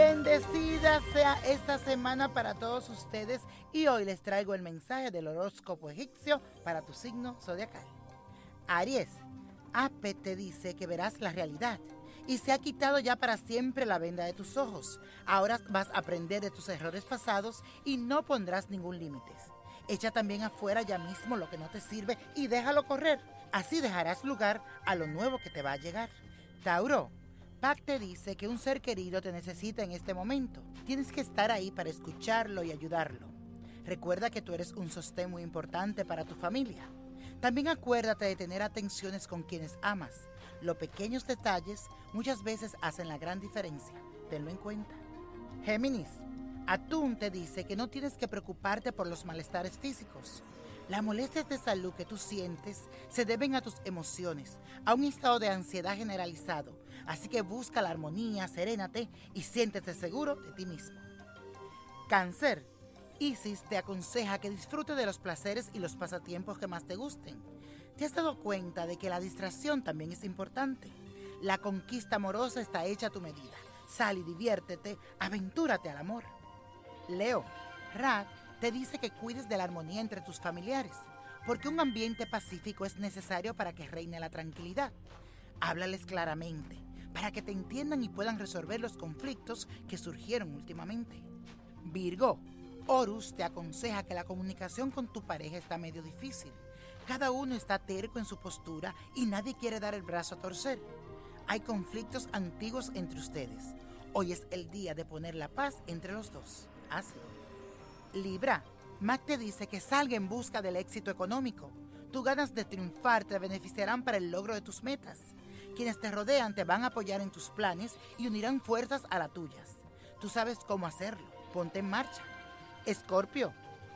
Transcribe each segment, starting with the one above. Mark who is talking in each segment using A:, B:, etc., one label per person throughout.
A: Bendecida sea esta semana para todos ustedes y hoy les traigo el mensaje del horóscopo egipcio para tu signo zodiacal. Aries, Ape te dice que verás la realidad y se ha quitado ya para siempre la venda de tus ojos. Ahora vas a aprender de tus errores pasados y no pondrás ningún límite. Echa también afuera ya mismo lo que no te sirve y déjalo correr. Así dejarás lugar a lo nuevo que te va a llegar. Tauro, Pac te dice que un ser querido te necesita en este momento. Tienes que estar ahí para escucharlo y ayudarlo. Recuerda que tú eres un sostén muy importante para tu familia. También acuérdate de tener atenciones con quienes amas. Los pequeños detalles muchas veces hacen la gran diferencia. Tenlo en cuenta. Géminis, Atún te dice que no tienes que preocuparte por los malestares físicos. Las molestias de salud que tú sientes se deben a tus emociones, a un estado de ansiedad generalizado. Así que busca la armonía, serénate y siéntete seguro de ti mismo. Cáncer. Isis te aconseja que disfrutes de los placeres y los pasatiempos que más te gusten. ¿Te has dado cuenta de que la distracción también es importante? La conquista amorosa está hecha a tu medida. Sal y diviértete, aventúrate al amor. Leo, Rat te dice que cuides de la armonía entre tus familiares, porque un ambiente pacífico es necesario para que reine la tranquilidad. Háblales claramente, para que te entiendan y puedan resolver los conflictos que surgieron últimamente. Virgo, Horus te aconseja que la comunicación con tu pareja está medio difícil. Cada uno está terco en su postura y nadie quiere dar el brazo a torcer. Hay conflictos antiguos entre ustedes. Hoy es el día de poner la paz entre los dos. Hazlo. Libra, Mac te dice que salga en busca del éxito económico. Tus ganas de triunfar te beneficiarán para el logro de tus metas. Quienes te rodean te van a apoyar en tus planes y unirán fuerzas a las tuyas. Tú sabes cómo hacerlo. Ponte en marcha. Escorpio,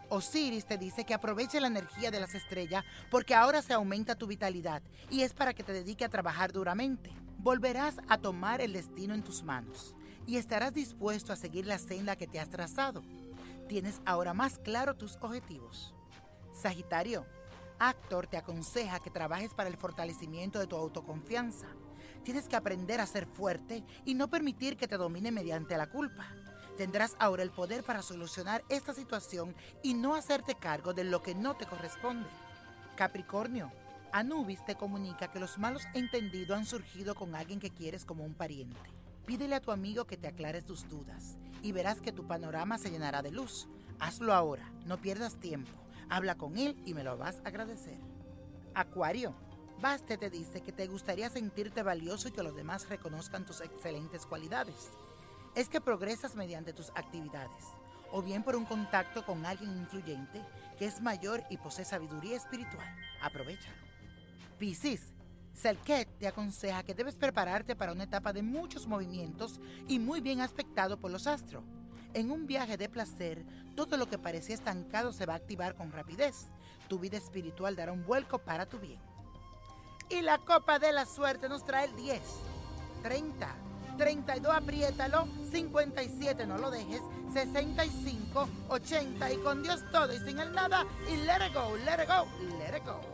A: Osiris te dice que aproveche la energía de las estrellas porque ahora se aumenta tu vitalidad y es para que te dedique a trabajar duramente. Volverás a tomar el destino en tus manos y estarás dispuesto a seguir la senda que te has trazado. Tienes ahora más claro tus objetivos. Sagitario, Actor te aconseja que trabajes para el fortalecimiento de tu autoconfianza. Tienes que aprender a ser fuerte y no permitir que te domine mediante la culpa. Tendrás ahora el poder para solucionar esta situación y no hacerte cargo de lo que no te corresponde. Capricornio, Anubis te comunica que los malos entendidos han surgido con alguien que quieres como un pariente. Pídele a tu amigo que te aclare tus dudas y verás que tu panorama se llenará de luz. Hazlo ahora, no pierdas tiempo. Habla con él y me lo vas a agradecer. Acuario, Baste te dice que te gustaría sentirte valioso y que los demás reconozcan tus excelentes cualidades. Es que progresas mediante tus actividades, o bien por un contacto con alguien influyente que es mayor y posee sabiduría espiritual. Aprovechalo. Piscis, Selket te aconseja que debes prepararte para una etapa de muchos movimientos y muy bien aspectado por los astros. En un viaje de placer, todo lo que parecía estancado se va a activar con rapidez. Tu vida espiritual dará un vuelco para tu bien. Y la copa de la suerte nos trae el 10, 30, 32, apriétalo, 57, no lo dejes, 65, 80 y con Dios todo y sin el nada y let it go, let it go, let it go.